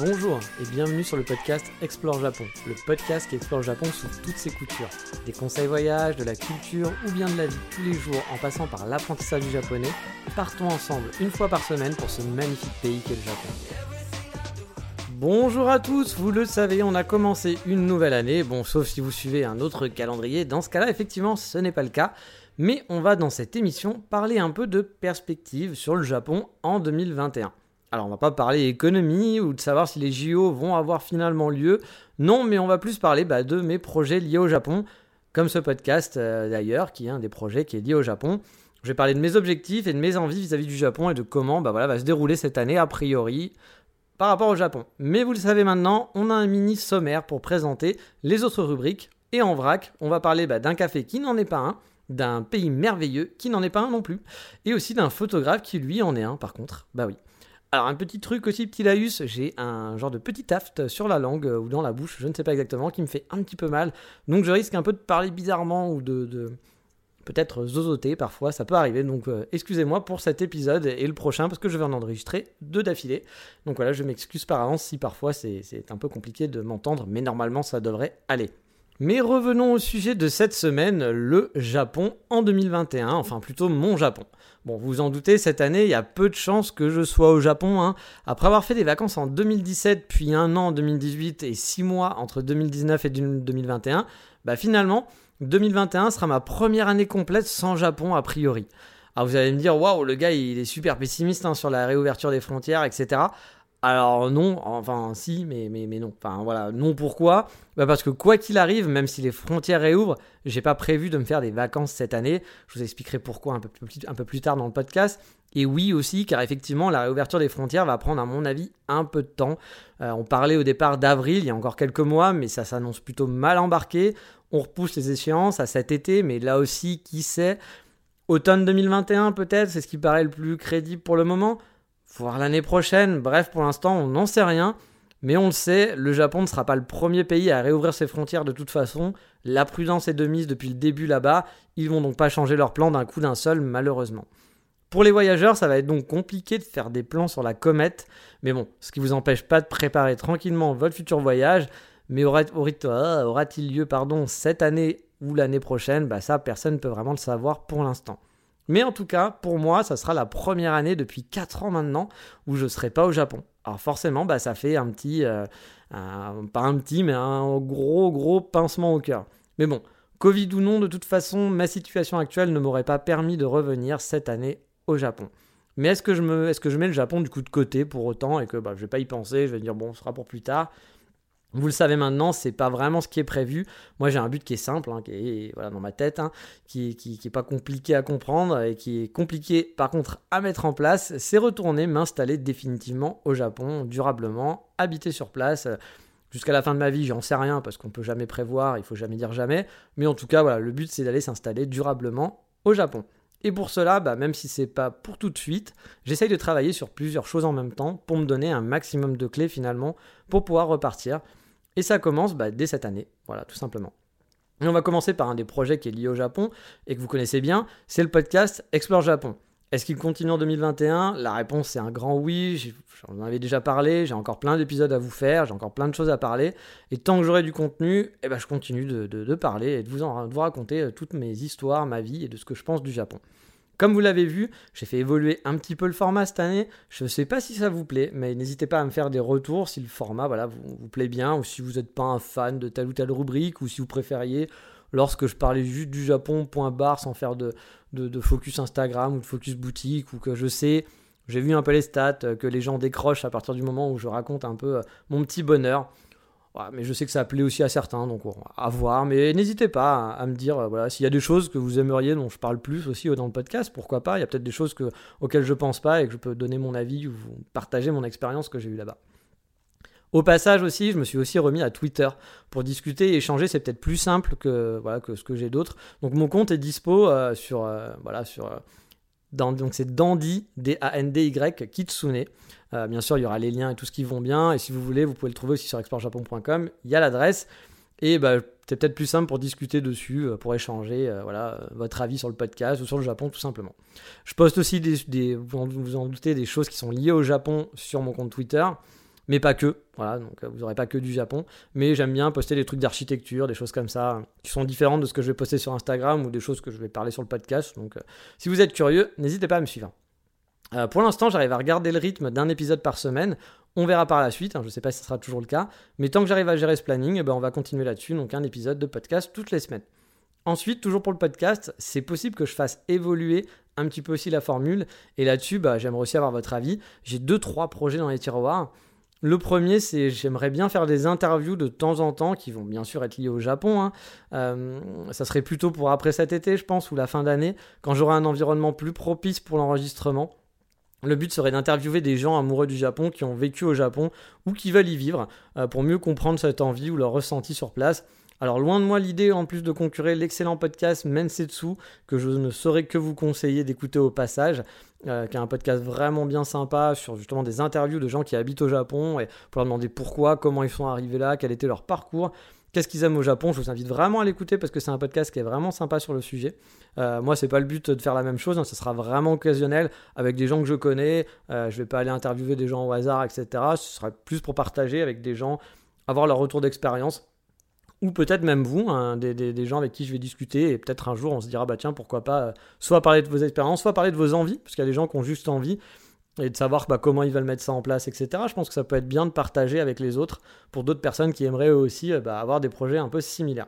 Bonjour et bienvenue sur le podcast Explore Japon, le podcast qui explore Japon sous toutes ses coutures. Des conseils voyage, de la culture ou bien de la vie tous les jours en passant par l'apprentissage du japonais, partons ensemble une fois par semaine pour ce magnifique pays qu'est le Japon. Bonjour à tous, vous le savez, on a commencé une nouvelle année, bon sauf si vous suivez un autre calendrier, dans ce cas-là effectivement ce n'est pas le cas, mais on va dans cette émission parler un peu de perspective sur le Japon en 2021. Alors on va pas parler économie ou de savoir si les JO vont avoir finalement lieu, non mais on va plus parler bah, de mes projets liés au Japon, comme ce podcast euh, d'ailleurs, qui est un des projets qui est lié au Japon. Je vais parler de mes objectifs et de mes envies vis-à-vis du Japon et de comment bah, voilà, va se dérouler cette année a priori par rapport au Japon. Mais vous le savez maintenant, on a un mini sommaire pour présenter les autres rubriques. Et en vrac, on va parler bah, d'un café qui n'en est pas un, d'un pays merveilleux qui n'en est pas un non plus, et aussi d'un photographe qui lui en est un par contre. Bah oui. Alors un petit truc aussi, petit laïus, j'ai un genre de petit aft sur la langue euh, ou dans la bouche, je ne sais pas exactement, qui me fait un petit peu mal. Donc je risque un peu de parler bizarrement ou de, peut-être zozoter parfois, ça peut arriver. Donc euh, excusez-moi pour cet épisode et le prochain parce que je vais en enregistrer deux d'affilée. Donc voilà, je m'excuse par avance si parfois c'est un peu compliqué de m'entendre, mais normalement ça devrait aller. Mais revenons au sujet de cette semaine, le Japon en 2021, enfin plutôt mon Japon. Bon, vous vous en doutez, cette année, il y a peu de chances que je sois au Japon. Hein. Après avoir fait des vacances en 2017, puis un an en 2018 et six mois entre 2019 et 2021, bah finalement, 2021 sera ma première année complète sans Japon a priori. Alors vous allez me dire, waouh, le gars il est super pessimiste hein, sur la réouverture des frontières, etc. Alors non, enfin si, mais, mais, mais non. Enfin voilà, non pourquoi? Bah Parce que quoi qu'il arrive, même si les frontières réouvrent, j'ai pas prévu de me faire des vacances cette année. Je vous expliquerai pourquoi un peu, plus, tard dans le podcast. Et oui aussi, car effectivement, la réouverture des frontières va prendre, à mon avis, un peu de temps. Euh, on parlait au départ d'avril, il y a encore quelques mois, mais ça s'annonce plutôt mal embarqué. On repousse les échéances à cet été, mais là aussi, qui sait? Automne 2021 peut-être, c'est ce qui paraît le plus crédible pour le moment voir l'année prochaine. Bref, pour l'instant, on n'en sait rien. Mais on le sait, le Japon ne sera pas le premier pays à réouvrir ses frontières de toute façon. La prudence est de mise depuis le début là-bas. Ils vont donc pas changer leur plan d'un coup d'un seul, malheureusement. Pour les voyageurs, ça va être donc compliqué de faire des plans sur la comète. Mais bon, ce qui vous empêche pas de préparer tranquillement votre futur voyage. Mais aura-t-il lieu pardon, cette année ou l'année prochaine? Bah ça, personne ne peut vraiment le savoir pour l'instant. Mais en tout cas, pour moi, ça sera la première année depuis 4 ans maintenant où je ne serai pas au Japon. Alors forcément, bah, ça fait un petit, euh, pas un petit, mais un gros, gros pincement au cœur. Mais bon, Covid ou non, de toute façon, ma situation actuelle ne m'aurait pas permis de revenir cette année au Japon. Mais est-ce que, je mets le Japon du coup de côté pour autant et que bah, je vais pas y penser, je vais dire bon, ce sera pour plus tard vous le savez maintenant, c'est pas vraiment ce qui est prévu. Moi, j'ai un but qui est simple, hein, qui est voilà, dans ma tête, hein, qui, qui, qui, est pas compliqué à comprendre et qui est compliqué par contre à mettre en place. C'est retourner m'installer définitivement au Japon, durablement, habiter sur place. Jusqu'à la fin de ma vie, j'en sais rien parce qu'on peut jamais prévoir, il faut jamais dire jamais. Mais en tout cas, voilà, le but c'est d'aller s'installer durablement au Japon. Et pour cela, bah, même si c'est pas pour tout de suite, j'essaye de travailler sur plusieurs choses en même temps pour me donner un maximum de clés finalement pour pouvoir repartir. Et ça commence bah, dès cette année, voilà, tout simplement. Et on va commencer par un des projets qui est lié au Japon et que vous connaissez bien, c'est le podcast Explore Japon. Est-ce qu'il continue en 2021 La réponse c'est un grand oui, j'en avais déjà parlé, j'ai encore plein d'épisodes à vous faire, j'ai encore plein de choses à parler, et tant que j'aurai du contenu, eh ben, je continue de, parler et de vous, vous raconter euh, toutes mes histoires, ma vie et de ce que je pense du Japon. Comme vous l'avez vu, j'ai fait évoluer un petit peu le format cette année. Je ne sais pas si ça vous plaît, mais n'hésitez pas à me faire des retours si le format voilà, vous, plaît bien, ou si vous n'êtes pas un fan de telle ou telle rubrique, ou si vous préfériez, lorsque je parlais juste du Japon, point barre, sans faire de, focus Instagram ou de focus boutique, ou que je sais, j'ai vu un peu les stats, euh, que les gens décrochent à partir du moment où je raconte un peu euh, mon petit bonheur. mais je sais que ça plaît aussi à certains, donc à voir. Mais n'hésitez pas à, me dire, euh, voilà, s'il y a des choses que vous aimeriez dont je parle plus aussi dans le podcast, pourquoi pas. Il y a peut-être des choses que, auxquelles je pense pas et que je peux donner mon avis ou partager mon expérience que j'ai eue là-bas. Au passage aussi, je me suis aussi remis à Twitter pour discuter et échanger. C'est peut-être plus simple que, voilà, ce que j'ai d'autres. Donc mon compte est dispo euh, sur, euh, sur donc c'est Dandy, D-A-N-D-Y, Kitsune. Euh, bien sûr, il y aura les liens et tout ce qui vont bien. Et si vous voulez, vous pouvez le trouver aussi sur explorejapon.com. Il y a l'adresse. Et bah, c'est peut-être plus simple pour discuter dessus, euh, pour échanger euh, voilà, votre avis sur le podcast ou sur le Japon, tout simplement. Je poste aussi, des, vous vous en doutez, des choses qui sont liées au Japon sur mon compte Twitter mais pas que. Voilà, donc vous n'aurez pas que du Japon. Mais j'aime bien poster des trucs d'architecture, des choses comme ça, qui sont différentes de ce que je vais poster sur Instagram ou des choses que je vais parler sur le podcast. Donc si vous êtes curieux, n'hésitez pas à me suivre. Euh, pour l'instant, j'arrive à regarder le rythme d'un épisode par semaine. On verra par la suite, hein, je ne sais pas si ce sera toujours le cas, mais tant que j'arrive à gérer ce planning, eh ben, on va continuer là-dessus, donc un épisode de podcast toutes les semaines. Ensuite, toujours pour le podcast, c'est possible que je fasse évoluer un petit peu aussi la formule, et là-dessus, bah, j'aimerais aussi avoir votre avis. J'ai deux, trois projets dans les tiroirs. Le premier, c'est j'aimerais bien faire des interviews de temps en temps qui vont bien sûr être liées au Japon. Hein. Euh, ça serait plutôt pour après cet été, je pense, ou la fin d'année, quand j'aurai un environnement plus propice pour l'enregistrement. Le but serait d'interviewer des gens amoureux du Japon qui ont vécu au Japon ou qui veulent y vivre euh, pour mieux comprendre cette envie ou leur ressenti sur place. Alors loin de moi l'idée en plus de concurrer l'excellent podcast Mensetsu que je ne saurais que vous conseiller d'écouter au passage, euh, qui est un podcast vraiment bien sympa sur justement des interviews de gens qui habitent au Japon et pour leur demander pourquoi, comment ils sont arrivés là, quel était leur parcours. Qu'est-ce qu'ils aiment au Japon Je vous invite vraiment à l'écouter parce que c'est un podcast qui est vraiment sympa sur le sujet. Euh, moi, c'est pas le but de faire la même chose, hein, ce sera vraiment occasionnel avec des gens que je connais. Euh, je vais pas aller interviewer des gens au hasard, etc. Ce sera plus pour partager avec des gens, avoir leur retour d'expérience. Ou peut-être même vous, hein, des, gens avec qui je vais discuter, et peut-être un jour on se dira, bah tiens, pourquoi pas, euh, soit parler de vos expériences, soit parler de vos envies, parce qu'il y a des gens qui ont juste envie et de savoir bah, comment ils veulent mettre ça en place, etc. Je pense que ça peut être bien de partager avec les autres pour d'autres personnes qui aimeraient eux aussi euh, bah, avoir des projets un peu similaires.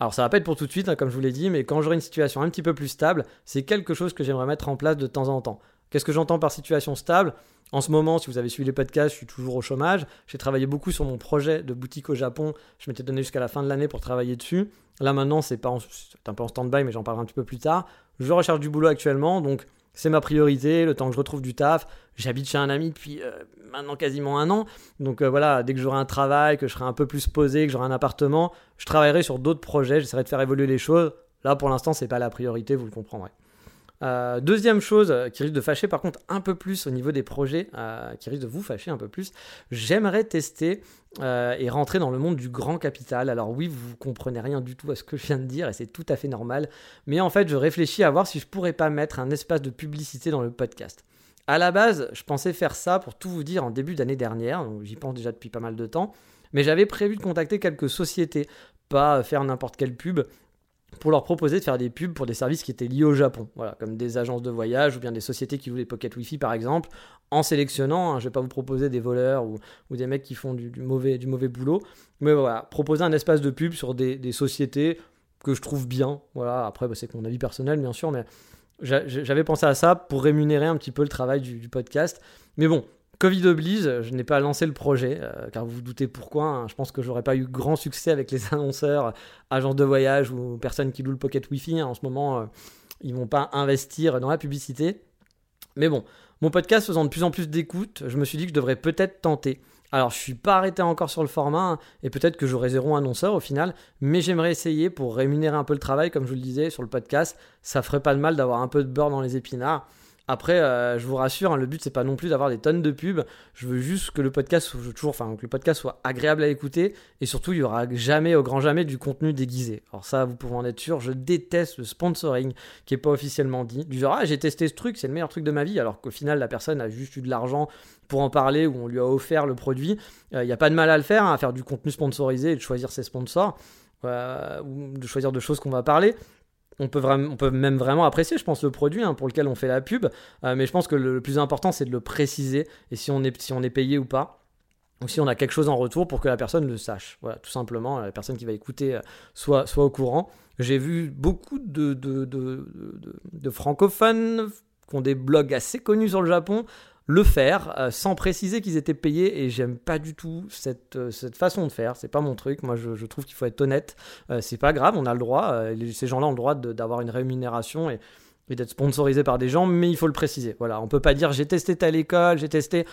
Alors ça va pas être pour tout de suite, hein, comme je vous l'ai dit, mais quand j'aurai une situation un petit peu plus stable, c'est quelque chose que j'aimerais mettre en place de temps en temps. Qu'est-ce que j'entends par situation stable? En ce moment, si vous avez suivi les podcasts, je suis toujours au chômage. J'ai travaillé beaucoup sur mon projet de boutique au Japon. Je m'étais donné jusqu'à la fin de l'année pour travailler dessus. Là maintenant, c'est un peu en stand-by, mais j'en parlerai un petit peu plus tard. Je recherche du boulot actuellement, donc c'est ma priorité, le temps que je retrouve du taf. J'habite chez un ami depuis euh, maintenant quasiment un an. Donc euh, voilà, dès que j'aurai un travail, que je serai un peu plus posé, que j'aurai un appartement, je travaillerai sur d'autres projets, j'essaierai de faire évoluer les choses. Là pour l'instant, c'est pas la priorité, vous le comprendrez. Euh, deuxième chose euh, qui risque de fâcher par contre un peu plus au niveau des projets, euh, qui risque de vous fâcher un peu plus, j'aimerais tester et rentrer dans le monde du grand capital. Alors oui, vous comprenez rien du tout à ce que je viens de dire et c'est tout à fait normal, mais en fait je réfléchis à voir si je pourrais pas mettre un espace de publicité dans le podcast. À la base, je pensais faire ça pour tout vous dire en début d'année dernière, donc j'y pense déjà depuis pas mal de temps, mais j'avais prévu de contacter quelques sociétés, pas faire n'importe quelle pub, pour leur proposer de faire des pubs pour des services qui étaient liés au Japon, voilà, comme des agences de voyage ou bien des sociétés qui les pocket Wi-Fi par exemple, en sélectionnant, hein, je ne vais pas vous proposer des voleurs ou, des mecs qui font du, mauvais, du mauvais boulot, mais voilà, proposer un espace de pub sur des, sociétés que je trouve bien, voilà, après bah, c'est mon avis personnel bien sûr, mais j'avais pensé à ça pour rémunérer un petit peu le travail du podcast, mais bon, Covid oblige, je n'ai pas lancé le projet, euh, car vous vous doutez pourquoi. Hein. je pense que j'aurais pas eu grand succès avec les annonceurs, agences de voyage ou personnes qui louent le pocket Wi-Fi. Hein. En ce moment, ils euh, ils vont pas investir dans la publicité. Mais bon, mon podcast faisant de plus en plus d'écoute, je me suis dit que je devrais peut-être tenter. Alors, je suis pas arrêté encore sur le format, hein, et peut-être que j'aurai zéro annonceur au final, mais j'aimerais essayer pour rémunérer un peu le travail, comme je vous le disais sur le podcast. Ça ferait pas de mal d'avoir un peu de beurre dans les épinards. Après, euh, je vous rassure, hein, le but c'est pas non plus d'avoir des tonnes de pubs. Je veux juste que le podcast soit toujours, enfin que le soit agréable à écouter et surtout il y aura jamais, au grand jamais, du contenu déguisé. Alors ça, vous pouvez en être sûr. Je déteste le sponsoring qui est pas officiellement dit. Du genre ah j'ai testé ce truc, c'est le meilleur truc de ma vie, alors qu'au final la personne a juste eu de l'argent pour en parler ou on lui a offert le produit. Il euh, n'y a pas de mal à le faire, hein, à faire du contenu sponsorisé et de choisir ses sponsors. Euh, ou de choisir de choses qu'on va parler on peut, même vraiment apprécier, je pense, le produit hein, pour lequel on fait la pub. Euh, mais je pense que le, plus important, c'est de le préciser et si on est, payé ou pas. Ou si on a quelque chose en retour pour que la personne le sache. Voilà, tout simplement, la personne qui va écouter euh, soit, au courant. J'ai vu beaucoup de, de, francophones qui ont des blogs assez connus sur le Japon le faire euh, sans préciser qu'ils étaient payés et j'aime pas du tout cette, euh, cette façon de faire. C'est pas mon truc. Moi, je, trouve qu'il faut être honnête. Euh, c'est pas grave, on a le droit. ces gens-là ont le droit d'avoir une rémunération et, et d'être sponsorisé par des gens, mais il faut le préciser. Voilà, on peut pas dire j'ai testé telle école, j'ai testé.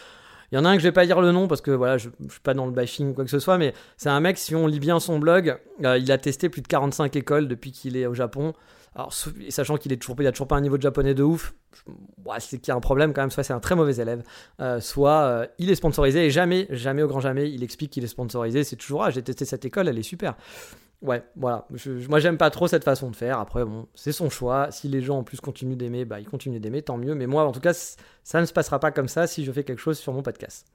Il y en a un que je vais pas dire le nom parce que voilà, je, je suis pas dans le bashing ou quoi que ce soit, mais c'est un mec, si on lit bien son blog, il a testé plus de 45 écoles depuis qu'il est au Japon. Alors, sachant qu'il est toujours, il a toujours pas un niveau de japonais de ouf, c'est qu'il y a un problème quand même. Soit c'est un très mauvais élève, euh, soit euh, il est sponsorisé et jamais, jamais au grand jamais, il explique qu'il est sponsorisé. C'est toujours ah, j'ai testé cette école, elle est super. Ouais, voilà. moi, j'aime pas trop cette façon de faire. Après, bon, c'est son choix. Si les gens en plus continuent d'aimer, bah, ils continuent d'aimer, tant mieux. Mais moi, en tout cas, ça ne se passera pas comme ça si je fais quelque chose sur mon podcast.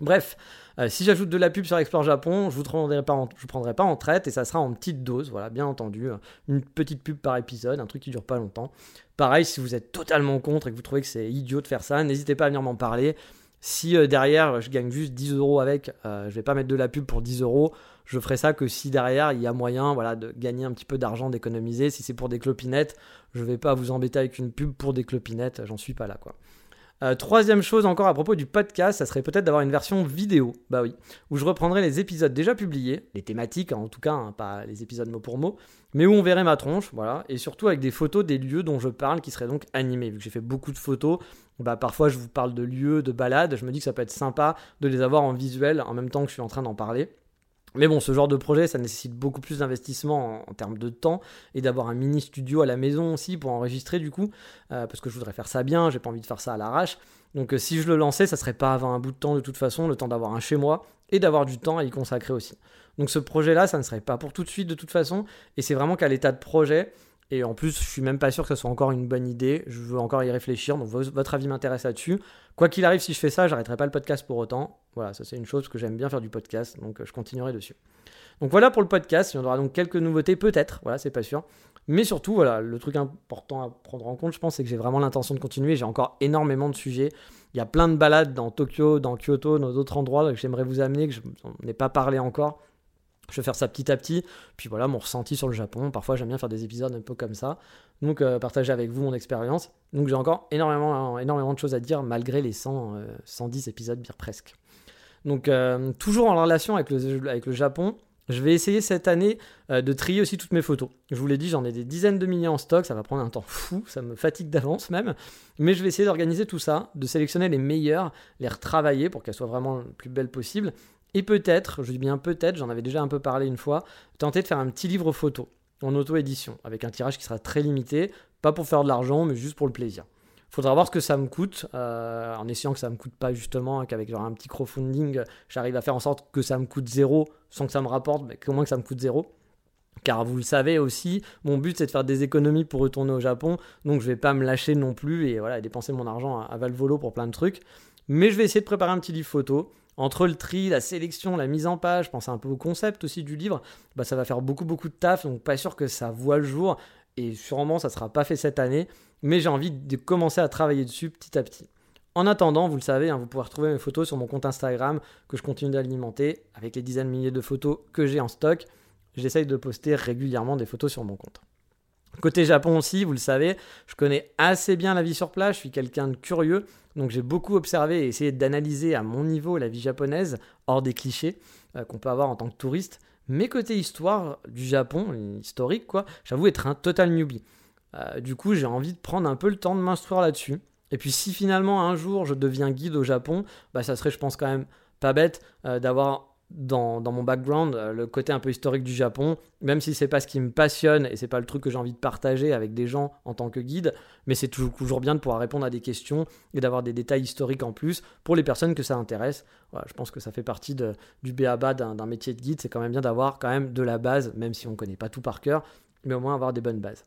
Bref, euh, si j'ajoute de la pub sur Explore Japon, je vous prendrai pas je vous prendrai pas en traite et ça sera en petite dose, voilà, bien entendu, euh, une petite pub par épisode, un truc qui dure pas longtemps. Pareil, si vous êtes totalement contre et que vous trouvez que c'est idiot de faire ça, n'hésitez pas à venir m'en parler. Si euh, derrière je gagne juste 10 euros avec, je vais pas mettre de la pub pour 10 euros. Je ferai ça que si derrière il y a moyen, de gagner un petit peu d'argent, d'économiser. Si c'est pour des clopinettes, je vais pas vous embêter avec une pub pour des clopinettes. J'en suis pas là, quoi. Euh, troisième chose encore à propos du podcast, ça serait peut-être d'avoir une version vidéo, bah oui, où je reprendrai les épisodes déjà publiés, les thématiques en tout cas, hein, pas les épisodes mot pour mot, mais où on verrait ma tronche, voilà, et surtout avec des photos des lieux dont je parle qui seraient donc animés, vu que j'ai fait beaucoup de photos, bah parfois je vous parle de lieux, de balades, je me dis que ça peut être sympa de les avoir en visuel en même temps que je suis en train d'en parler. Mais bon, ce genre de projet, ça nécessite beaucoup plus d'investissement en, termes de temps et d'avoir un mini studio à la maison aussi pour enregistrer du coup, euh, parce que je voudrais faire ça bien, j'ai pas envie de faire ça à l'arrache. Donc euh, si je le lançais, ça serait pas avant un bout de temps de toute façon, le temps d'avoir un chez moi et d'avoir du temps à y consacrer aussi. Donc ce projet-là, ça ne serait pas pour tout de suite de toute façon, et c'est vraiment qu'à l'état de projet. Et en plus, je suis même pas sûr que ce soit encore une bonne idée. Je veux encore y réfléchir. Donc votre avis m'intéresse là-dessus. Quoi qu'il arrive, si je fais ça, j'arrêterai pas le podcast pour autant. Voilà, ça c'est une chose que j'aime bien faire du podcast, donc euh, je continuerai dessus. Donc voilà pour le podcast, il y en aura donc quelques nouveautés peut-être, voilà, c'est pas sûr. Mais surtout, voilà, le truc important à prendre en compte, je pense, c'est que j'ai vraiment l'intention de continuer. J'ai encore énormément de sujets. Il y a plein de balades dans Tokyo, dans Kyoto, dans d'autres endroits que j'aimerais vous amener, que je n'ai pas parlé encore. Je vais faire ça petit à petit. Puis voilà, mon ressenti sur le Japon. Parfois, j'aime bien faire des épisodes un peu comme ça. Donc, euh, partager avec vous mon expérience. Donc, j'ai encore énormément, énormément de choses à dire malgré les 100, 110 euh, épisodes, bien presque. Donc, euh, toujours en relation avec le, Japon, je vais essayer cette année de trier aussi toutes mes photos. Je vous l'ai dit, j'en ai des dizaines de milliers en stock, ça va prendre un temps fou, ça me fatigue d'avance même. Mais je vais essayer d'organiser tout ça, de sélectionner les meilleures, les retravailler pour qu'elles soient vraiment le plus belles possible, et peut-être, je dis bien peut-être, j'en avais déjà un peu parlé une fois, tenter de faire un petit livre photo en auto-édition, avec un tirage qui sera très limité, pas pour faire de l'argent, mais juste pour le plaisir. Faudra voir ce que ça me coûte, euh, en essayant que ça me coûte pas justement, qu'avec un petit crowdfunding, j'arrive à faire en sorte que ça me coûte zéro sans que ça me rapporte, mais qu'au moins que ça me coûte zéro. Car vous le savez aussi, mon but c'est de faire des économies pour retourner au Japon, donc je vais pas me lâcher non plus et voilà dépenser mon argent à Valvolo pour plein de trucs. Mais je vais essayer de préparer un petit livre photo entre le tri, la sélection, la mise en page, je pense un peu au concept aussi du livre, bah ça va faire beaucoup beaucoup de taf, donc pas sûr que ça voit le jour, et sûrement ça sera pas fait cette année, mais j'ai envie de commencer à travailler dessus petit à petit. En attendant, vous le savez, hein, vous pouvez retrouver mes photos sur mon compte Instagram que je continue d'alimenter avec les dizaines de milliers de photos que j'ai en stock. J'essaye de poster régulièrement des photos sur mon compte. Côté Japon aussi, vous le savez, je connais assez bien la vie sur place, je suis quelqu'un de curieux, donc j'ai beaucoup observé et essayé d'analyser à mon niveau la vie japonaise, hors des clichés euh, qu'on peut avoir en tant que touriste. Mais côté histoire du Japon, historique quoi, j'avoue être un total newbie. Euh, du coup, j'ai envie de prendre un peu le temps de m'instruire là-dessus. Et puis si finalement un jour je deviens guide au Japon, bah ça serait je pense quand même pas bête euh, d'avoir dans, mon background, euh, le côté un peu historique du Japon, même si c'est pas ce qui me passionne et c'est pas le truc que j'ai envie de partager avec des gens en tant que guide, mais c'est toujours, bien de pouvoir répondre à des questions et d'avoir des détails historiques en plus pour les personnes que ça intéresse. je pense que ça fait partie du béaba d'un métier de guide, c'est quand même bien d'avoir quand même de la base, même si on connaît pas tout par cœur, mais au moins avoir des bonnes bases.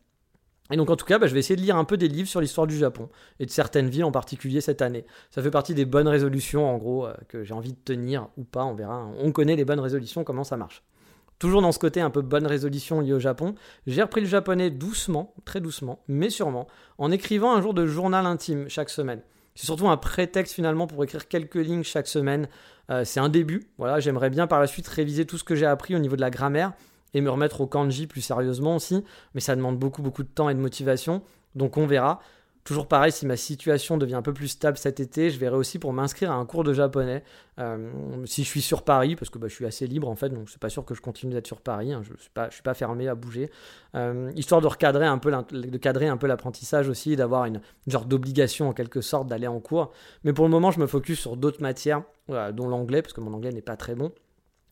Et donc en tout cas, bah, je vais essayer de lire un peu des livres sur l'histoire du Japon et de certaines villes en particulier cette année. Ça fait partie des bonnes résolutions en gros euh, que j'ai envie de tenir ou pas, on verra. On connaît les bonnes résolutions, comment ça marche. Toujours dans ce côté un peu bonne résolution liée au Japon, j'ai repris le japonais doucement, très doucement, mais sûrement, en écrivant un jour de journal intime chaque semaine. C'est surtout un prétexte finalement pour écrire quelques lignes chaque semaine. Euh, c'est un début. Voilà, j'aimerais bien par la suite réviser tout ce que j'ai appris au niveau de la grammaire et me remettre au kanji plus sérieusement aussi, mais ça demande beaucoup beaucoup de temps et de motivation, donc on verra. Toujours pareil, si ma situation devient un peu plus stable cet été, je verrai aussi pour m'inscrire à un cours de japonais. Euh, si je suis sur Paris, parce que bah, je suis assez libre en fait, donc c'est pas sûr que je continue d'être sur Paris. Hein, je suis pas, suis pas fermé à bouger, euh, histoire de recadrer un peu, de cadrer un peu l'apprentissage aussi, d'avoir une, genre d'obligation en quelque sorte d'aller en cours. Mais pour le moment, je me focus sur d'autres matières, dont l'anglais, parce que mon anglais n'est pas très bon.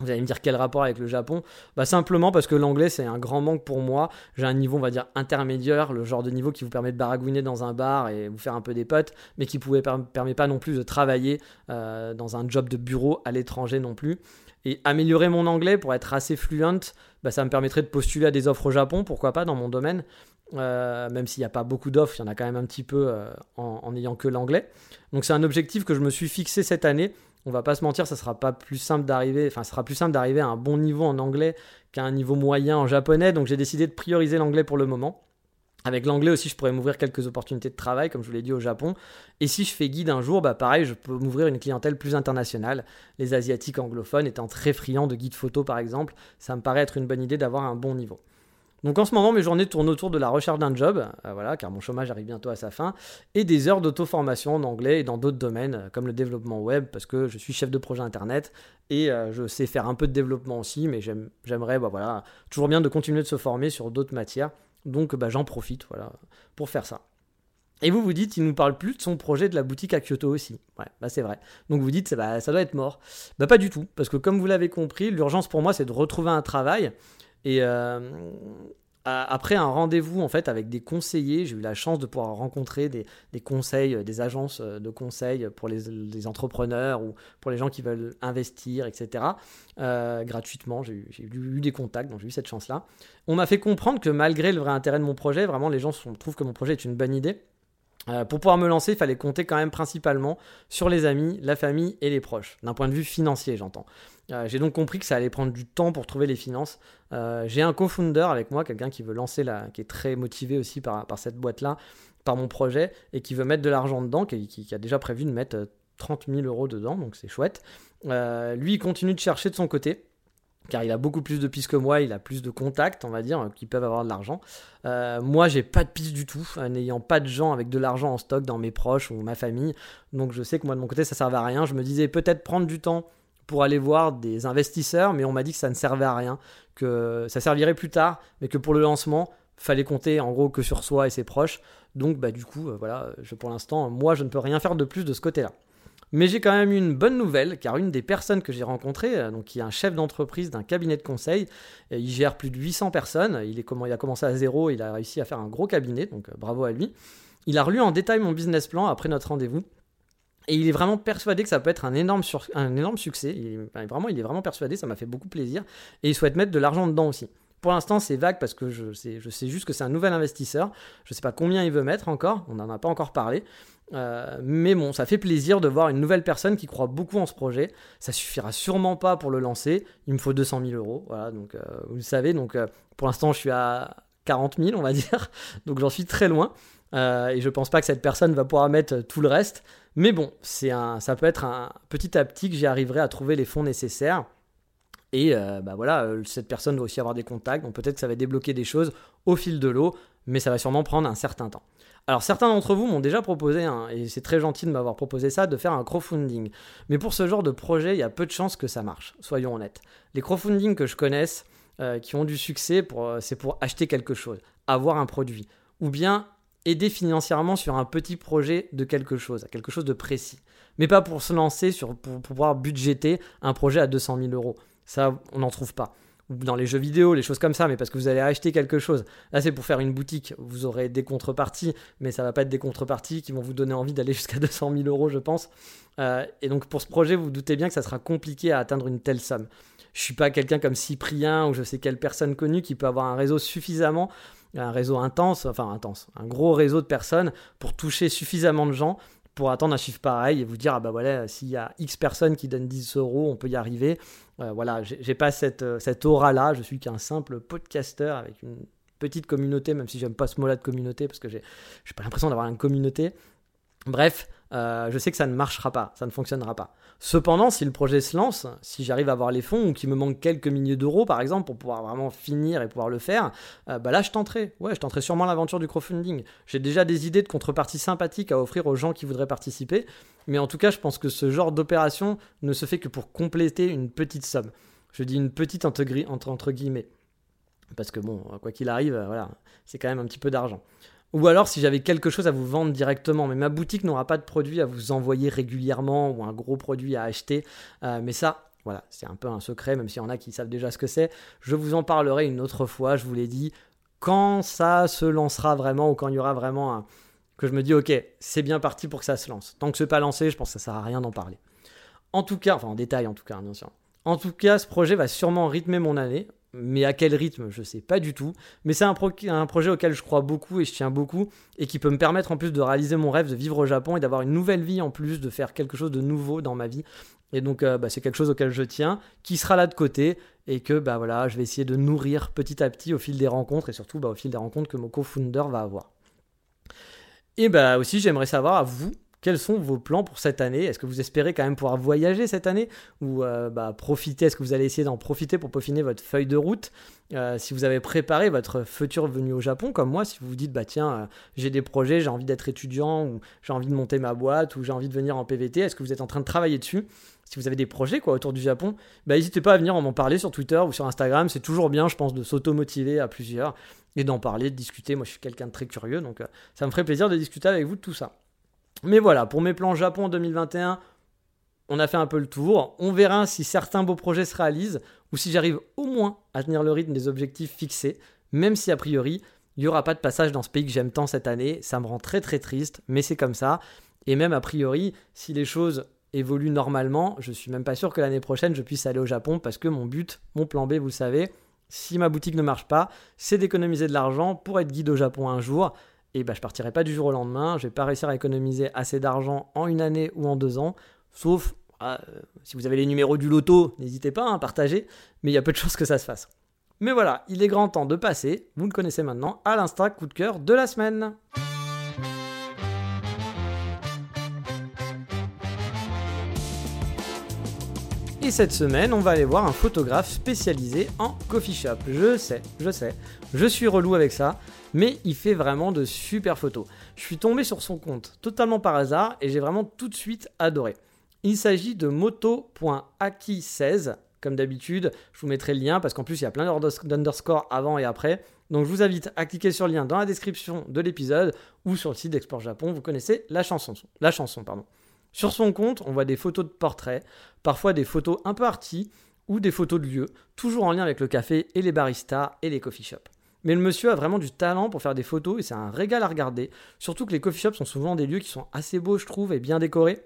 Vous allez me dire quel rapport avec le Japon bah Simplement parce que l'anglais c'est un grand manque pour moi. J'ai un niveau on va dire intermédiaire, le genre de niveau qui vous permet de baragouiner dans un bar et vous faire un peu des potes, mais qui ne permet pas non plus de travailler euh, dans un job de bureau à l'étranger non plus. Et améliorer mon anglais pour être assez fluent, bah, ça me permettrait de postuler à des offres au Japon, pourquoi pas dans mon domaine. Euh, même s'il n'y a pas beaucoup d'offres, il y en a quand même un petit peu euh, en, en ayant que l'anglais. Donc c'est un objectif que je me suis fixé cette année on va pas se mentir, ça sera pas plus simple d'arriver, enfin, sera plus simple d'arriver à un bon niveau en anglais qu'à un niveau moyen en japonais. Donc, j'ai décidé de prioriser l'anglais pour le moment. Avec l'anglais aussi, je pourrais m'ouvrir quelques opportunités de travail, comme je vous l'ai dit au Japon. Et si je fais guide un jour, bah pareil, je peux m'ouvrir une clientèle plus internationale. Les Asiatiques anglophones étant très friands de guides photo, par exemple, ça me paraît être une bonne idée d'avoir un bon niveau. Donc en ce moment, mes journées tournent autour de la recherche d'un job, euh, voilà, car mon chômage arrive bientôt à sa fin, et des heures d'auto-formation en anglais et dans d'autres domaines, euh, comme le développement web, parce que je suis chef de projet internet et euh, je sais faire un peu de développement aussi, mais j'aimerais, bah, voilà, toujours bien de continuer de se former sur d'autres matières. Donc bah, j'en profite, voilà, pour faire ça. Et vous vous dites, il nous parle plus de son projet de la boutique à Kyoto aussi. Ouais, bah c'est vrai. Donc vous dites, bah, ça doit être mort. Bah pas du tout, parce que comme vous l'avez compris, l'urgence pour moi c'est de retrouver un travail. Et euh, après un rendez-vous en fait avec des conseillers, j'ai eu la chance de pouvoir rencontrer des, conseils, euh, des agences euh, de conseils pour les, entrepreneurs ou pour les gens qui veulent investir, etc. gratuitement, j'ai eu, des contacts, donc j'ai eu cette chance-là. On m'a fait comprendre que malgré le vrai intérêt de mon projet, vraiment les gens trouvent que mon projet est une bonne idée. Pour pouvoir me lancer, il fallait compter quand même principalement sur les amis, la famille et les proches, d'un point de vue financier, j'entends. Euh, j'ai donc compris que ça allait prendre du temps pour trouver les finances. Euh, j'ai un co-founder avec moi, quelqu'un qui veut lancer la, qui est très motivé aussi par, cette boîte-là, par mon projet, et qui veut mettre de l'argent dedans, qui, qui, a déjà prévu de mettre 30 euh, 000 euros dedans, donc c'est chouette. lui, il continue de chercher de son côté car il a beaucoup plus de pistes que moi, il a plus de contacts, on va dire, qui peuvent avoir de l'argent. moi, j'ai pas de pistes du tout, n'ayant pas de gens avec de l'argent en stock dans mes proches ou ma famille. Donc, je sais que moi, de mon côté, ça servait à rien. Je me disais peut-être prendre du temps pour aller voir des investisseurs, mais on m'a dit que ça ne servait à rien, que ça servirait plus tard, mais que pour le lancement, fallait compter en gros que sur soi et ses proches. Donc bah du coup, euh, voilà, pour l'instant, moi je ne peux rien faire de plus de ce côté-là. Mais j'ai quand même une bonne nouvelle, car une des personnes que j'ai rencontrées, euh, donc qui est un chef d'entreprise d'un cabinet de conseil, il gère plus de 800 personnes, il, a commencé à zéro, il a réussi à faire un gros cabinet, donc euh, bravo à lui. Il a relu en détail mon business plan après notre rendez-vous, et il est vraiment persuadé que ça peut être un énorme, un énorme succès. Il vraiment, il est vraiment persuadé, ça m'a fait beaucoup plaisir. Et il souhaite mettre de l'argent dedans aussi. Pour l'instant, c'est vague parce que je sais, je sais juste que c'est un nouvel investisseur. Je ne sais pas combien il veut mettre encore, on n'en a pas encore parlé. Euh, mais bon, ça fait plaisir de voir une nouvelle personne qui croit beaucoup en ce projet. Ça suffira sûrement pas pour le lancer. Il me faut 200 000 euros. Voilà, donc euh, vous le savez. Donc euh, pour l'instant, je suis à 40 000, on va dire. Donc j'en suis très loin. et je pense pas que cette personne va pouvoir mettre tout le reste. Mais bon, c'est un, ça peut être un petit à petit que j'y arriverai à trouver les fonds nécessaires. Et bah voilà, cette personne doit aussi avoir des contacts, donc peut-être que ça va débloquer des choses au fil de l'eau, mais ça va sûrement prendre un certain temps. Alors certains d'entre vous m'ont déjà proposé, et c'est très gentil de m'avoir proposé ça, de faire un crowdfunding. Mais pour ce genre de projet, il y a peu de chances que ça marche, soyons honnêtes. Les crowdfunding que je connaisse, euh, qui ont du succès, c'est pour acheter quelque chose, avoir un produit, ou bien aider financièrement sur un petit projet de quelque chose, quelque chose de précis. Mais pas pour se lancer, sur, pour, pouvoir budgéter un projet à 200 000 euros. Ça, on n'en trouve pas. Dans les jeux vidéo, les choses comme ça, mais parce que vous allez acheter quelque chose. Là, c'est pour faire une boutique. Vous aurez des contreparties, mais ça va pas être des contreparties qui vont vous donner envie d'aller jusqu'à 200 000 euros, je pense. Euh, et donc, pour ce projet, vous, vous doutez bien que ça sera compliqué à atteindre une telle somme. Je suis pas quelqu'un comme Cyprien ou je sais quelle personne connue qui peut avoir un réseau suffisamment un réseau intense, enfin intense, un gros réseau de personnes pour toucher suffisamment de gens pour attendre un chiffre pareil et vous dire ah bah voilà s'il y a X personnes qui donnent 10 euros on peut y arriver. Euh, voilà j'ai pas cette, euh, cette aura là je suis qu'un simple podcaster avec une petite communauté même si j'aime pas ce mot là de communauté parce que j'ai pas l'impression d'avoir une communauté. Bref euh, je sais que ça ne marchera pas, ça ne fonctionnera pas. Cependant, si le projet se lance, si j'arrive à avoir les fonds ou qu'il me manque quelques milliers d'euros par exemple pour pouvoir vraiment finir et pouvoir le faire, euh, bah là je tenterai. Ouais, je tenterai sûrement l'aventure du crowdfunding. J'ai déjà des idées de contrepartie sympathiques à offrir aux gens qui voudraient participer, mais en tout cas, je pense que ce genre d'opération ne se fait que pour compléter une petite somme. Je dis une petite entre, entre guillemets. Parce que bon, quoi qu'il arrive, euh, voilà, c'est quand même un petit peu d'argent. Ou alors si j'avais quelque chose à vous vendre directement, mais ma boutique n'aura pas de produit à vous envoyer régulièrement ou un gros produit à acheter. Euh, mais ça, voilà, c'est un peu un secret, même s'il y en a qui savent déjà ce que c'est. Je vous en parlerai une autre fois, je vous l'ai dit, quand ça se lancera vraiment ou quand il y aura vraiment un... que je me dis, ok, c'est bien parti pour que ça se lance. Tant que ce n'est pas lancé, je pense que ça sert à rien d'en parler. En tout cas, enfin en détail en tout cas, bien sûr. En tout cas, ce projet va sûrement rythmer mon année mais à quel rythme, je sais pas du tout. Mais c'est un, projet auquel je crois beaucoup et je tiens beaucoup, et qui peut me permettre en plus de réaliser mon rêve de vivre au Japon et d'avoir une nouvelle vie en plus, de faire quelque chose de nouveau dans ma vie. Et donc euh, bah, c'est quelque chose auquel je tiens, qui sera là de côté, et que bah, voilà, je vais essayer de nourrir petit à petit au fil des rencontres, et surtout bah, au fil des rencontres que mon co-founder va avoir. Et bah aussi j'aimerais savoir à vous, quels sont vos plans pour cette année? Est-ce que vous espérez quand même pouvoir voyager cette année? Ou euh, bah, profiter Est-ce que vous allez essayer d'en profiter pour peaufiner votre feuille de route? Euh, Si vous avez préparé votre futur venue au Japon, comme moi, si vous vous dites bah tiens, euh, j'ai des projets, j'ai envie d'être étudiant ou j'ai envie de monter ma boîte ou j'ai envie de venir en PVT, est-ce que vous êtes en train de travailler dessus? Si vous avez des projets quoi autour du Japon, bah, n'hésitez pas à venir m'en parler sur Twitter ou sur Instagram. C'est toujours bien, je pense, de s'auto-motiver à plusieurs et d'en parler, de discuter. Moi, je suis quelqu'un de très curieux, donc ça me ferait plaisir de discuter avec vous de tout ça. Mais voilà, pour mes plans Japon 2021, on a fait un peu le tour. On verra si certains beaux projets se réalisent ou si j'arrive au moins à tenir le rythme des objectifs fixés, même si a priori, il n'y aura pas de passage dans ce pays que j'aime tant cette année. Ça me rend très très triste, mais c'est comme ça. Et même a priori, si les choses évoluent normalement, je suis même pas sûr que l'année prochaine je puisse aller au Japon parce que mon but, mon plan B, vous le savez, si ma boutique ne marche pas, c'est d'économiser de l'argent pour être guide au Japon un jour et bah, je partirai pas du jour au lendemain, je vais pas réussir à économiser assez d'argent en une année ou en deux ans, sauf ah, euh, si vous avez les numéros du loto, n'hésitez pas à partager, mais il y a peu de chances que ça se fasse. Mais voilà, il est grand temps de passer, vous le connaissez maintenant, à l'instinct coup de cœur de la semaine. Et cette semaine, on va aller voir un photographe spécialisé en coffee shop. Je sais, je sais, je suis relou avec ça, mais il fait vraiment de super photos. Je suis tombé sur son compte totalement par hasard et j'ai vraiment tout de suite adoré. Il s'agit de moto.aki16. Comme d'habitude, je vous mettrai le lien parce qu'en plus il y a plein d'underscore avant et après. Donc je vous invite à cliquer sur le lien dans la description de l'épisode ou sur le site d'Export Japon. Vous connaissez la chanson. Sur son compte, on voit des photos de portraits, parfois des photos un peu arty ou des photos de lieux, toujours en lien avec le café et les baristas et les coffee shops. Mais le monsieur a vraiment du talent pour faire des photos et c'est un régal à regarder. Surtout que les coffee shops sont souvent des lieux qui sont assez beaux, je trouve, et bien décorés.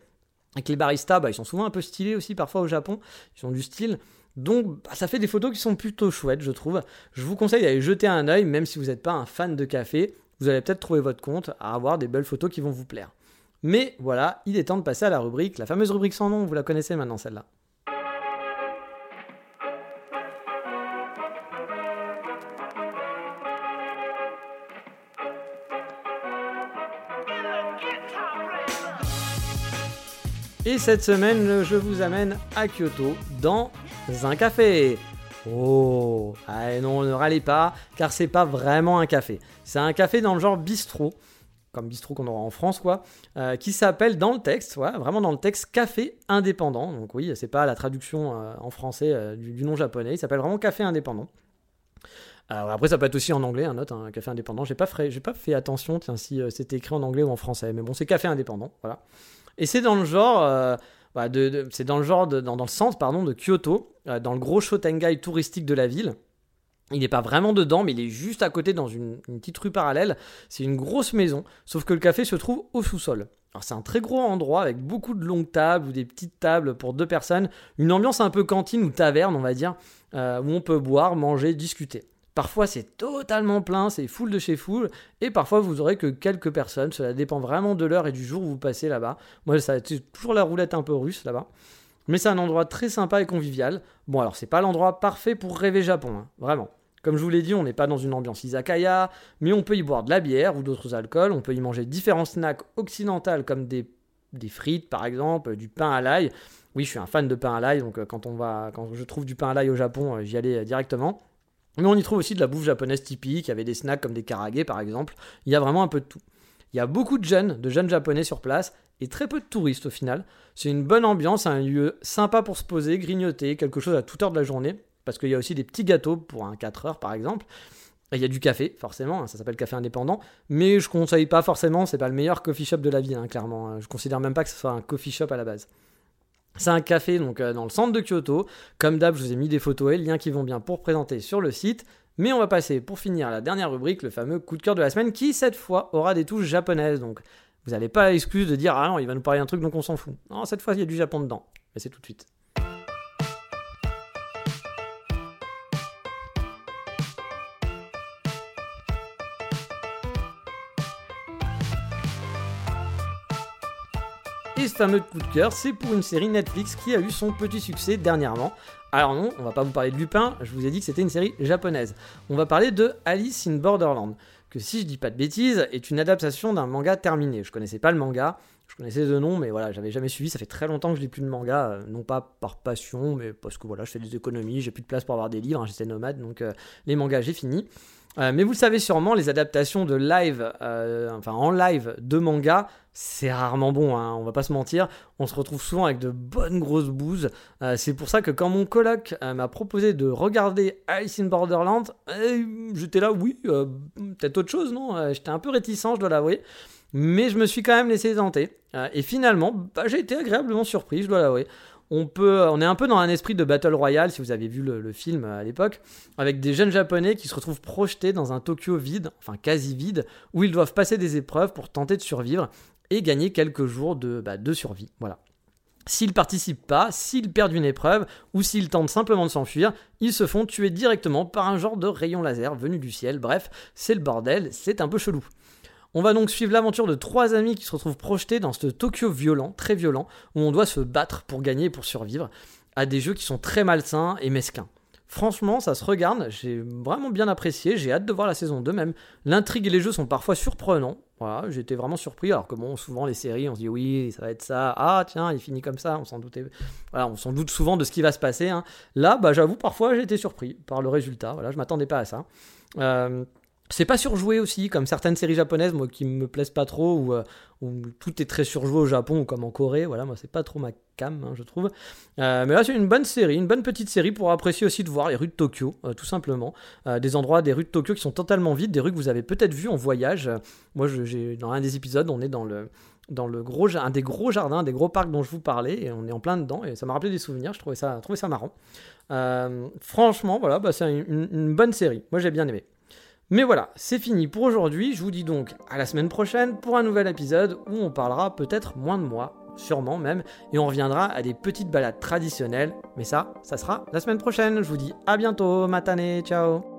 Et que les baristas, bah, ils sont souvent un peu stylés aussi, parfois au Japon. Ils ont du style. Donc, bah, ça fait des photos qui sont plutôt chouettes, je trouve. Je vous conseille d'aller jeter un œil, même si vous n'êtes pas un fan de café. Vous allez peut-être trouver votre compte à avoir des belles photos qui vont vous plaire. Mais voilà, il est temps de passer à la rubrique, la fameuse rubrique sans nom, vous la connaissez maintenant celle-là. Et cette semaine, je vous amène à Kyoto dans un café. Oh, ah non, ne râlez pas, car c'est pas vraiment un café. C'est un café dans le genre bistrot comme bistrot qu'on aura en France, quoi, euh, qui s'appelle dans le texte, vraiment dans le texte, café indépendant. Donc oui, c'est pas la traduction euh, en français euh, du, nom japonais, il s'appelle vraiment café indépendant. après, ça peut être aussi en anglais, un autre, un café indépendant. J'ai pas, pas fait attention, tiens, si c'était écrit en anglais ou en français, mais bon, c'est café indépendant, voilà. Et c'est dans le genre, bah, de, c'est dans le genre, dans, le centre, pardon, de Kyoto, dans le gros Shotengai touristique de la ville. Il n'est pas vraiment dedans, mais il est juste à côté dans une, petite rue parallèle. C'est une grosse maison, sauf que le café se trouve au sous-sol. Alors c'est un très gros endroit avec beaucoup de longues tables ou des petites tables pour deux personnes. Une ambiance un peu cantine ou taverne, on va dire, euh, où on peut boire, manger, discuter. Parfois c'est totalement plein, c'est full de chez full, et parfois vous aurez que quelques personnes. Cela dépend vraiment de l'heure et du jour où vous passez là-bas. Moi, ça c'est toujours la roulette un peu russe là-bas. Mais c'est un endroit très sympa et convivial. Bon, alors c'est pas l'endroit parfait pour rêver Japon, hein, vraiment. Comme je vous l'ai dit, on n'est pas dans une ambiance izakaya, mais on peut y boire de la bière ou d'autres alcools, on peut y manger différents snacks occidentaux comme des des frites par exemple, du pain à l'ail. Oui, je suis un fan de pain à l'ail, donc quand, on va, quand je trouve du pain à l'ail au Japon, j'y allais directement. Mais on y trouve aussi de la bouffe japonaise typique, il y avait des snacks comme des karages par exemple. Il y a vraiment un peu de tout. Il y a beaucoup de jeunes, de jeunes japonais sur place et très peu de touristes au final. C'est une bonne ambiance, un lieu sympa pour se poser, grignoter, quelque chose à toute heure de la journée, parce qu'il y a aussi des petits gâteaux pour un 4 heures par exemple. Il y a du café, forcément, hein, ça s'appelle café indépendant, mais je conseille pas forcément, c'est pas le meilleur coffee shop de la ville, hein, clairement. Hein. Je considère même pas que ce soit un coffee shop à la base. C'est un café donc euh, dans le centre de Kyoto. Comme d'hab, je vous ai mis des photos et liens qui vont bien pour présenter sur le site. Mais on va passer pour finir à la dernière rubrique, le fameux coup de cœur de la semaine, qui cette fois aura des touches japonaises. Donc vous n'avez pas l'excuse de dire ah non, il va nous parler un truc donc on s'en fout. Non, cette fois il y a du Japon dedans. Mais c'est tout de suite. Fameux coup de cœur, c'est pour une série Netflix qui a eu son petit succès dernièrement. Alors non, on va pas vous parler de Lupin, je vous ai dit que c'était une série japonaise. On va parler de Alice in Borderland, que si je dis pas de bêtises, est une adaptation d'un manga terminé. Je connaissais pas le manga, je connaissais de nom, mais voilà, j'avais jamais suivi. Ça fait très longtemps que je lis plus de manga, euh, non pas par passion, mais parce que voilà, je fais des économies, j'ai plus de place pour avoir des livres, hein, j'étais nomade, donc euh, les mangas j'ai fini. Euh, mais vous le savez sûrement, les adaptations de live, euh, enfin en live de manga, c'est rarement bon, hein, on va pas se mentir. On se retrouve souvent avec de bonnes grosses bouses. Euh, c'est pour ça que quand mon coloc m'a proposé de regarder Alice in Borderland, j'étais là, oui, peut-être autre chose, non J'étais un peu réticent, je dois l'avouer. Mais je me suis quand même laissé tenter. et finalement, bah, j'ai été agréablement surpris, je dois l'avouer on peut, on est un peu dans un esprit de Battle Royale, si vous avez vu le, film à l'époque, avec des jeunes japonais qui se retrouvent projetés dans un Tokyo vide, enfin quasi vide, où ils doivent passer des épreuves pour tenter de survivre et gagner quelques jours de, bah, de survie. Voilà. S'ils participent pas, s'ils perdent une épreuve ou s'ils tentent simplement de s'enfuir, ils se font tuer directement par un genre de rayon laser venu du ciel. Bref, c'est le bordel, c'est un peu chelou. On va donc suivre l'aventure de trois amis qui se retrouvent projetés dans ce Tokyo violent, très violent, où on doit se battre pour gagner et pour survivre, à des jeux qui sont très malsains et mesquins. Franchement, ça se regarde, j'ai vraiment bien apprécié, j'ai hâte de voir la saison 2 même. L'intrigue et les jeux sont parfois surprenants. Voilà, j'étais vraiment surpris, alors que souvent les séries, on se dit oui, ça va être ça, ah tiens, il finit comme ça, on s'en doutait. On s'en doute souvent de ce qui va se passer. Hein. Là, bah, j'avoue, parfois j'ai été surpris par le résultat, voilà, je m'attendais pas à ça. Euh, c'est pas surjoué aussi, comme certaines séries japonaises, moi, qui me plaisent pas trop, où, euh, tout est très surjoué au Japon ou comme en Corée. Voilà, moi, c'est pas trop ma cam, hein, je trouve. Euh, mais là, c'est une bonne série, une bonne petite série pour apprécier aussi de voir les rues de Tokyo, euh, tout simplement. des endroits, des rues de Tokyo qui sont totalement vides, des rues que vous avez peut-être vues en voyage. moi, j'ai dans un des épisodes, on est dans le dans le gros, un des gros jardins, des gros parcs dont je vous parlais, et on est en plein dedans, et ça m'a rappelé des souvenirs, je trouvais ça, marrant. franchement, voilà, bah, c'est une bonne série, moi j'ai bien aimé. Mais voilà, c'est fini pour aujourd'hui. Je vous dis donc à la semaine prochaine pour un nouvel épisode où on parlera peut-être moins de moi, sûrement même, et on reviendra à des petites balades traditionnelles. Mais ça, ça sera la semaine prochaine. Je vous dis à bientôt, matane, ciao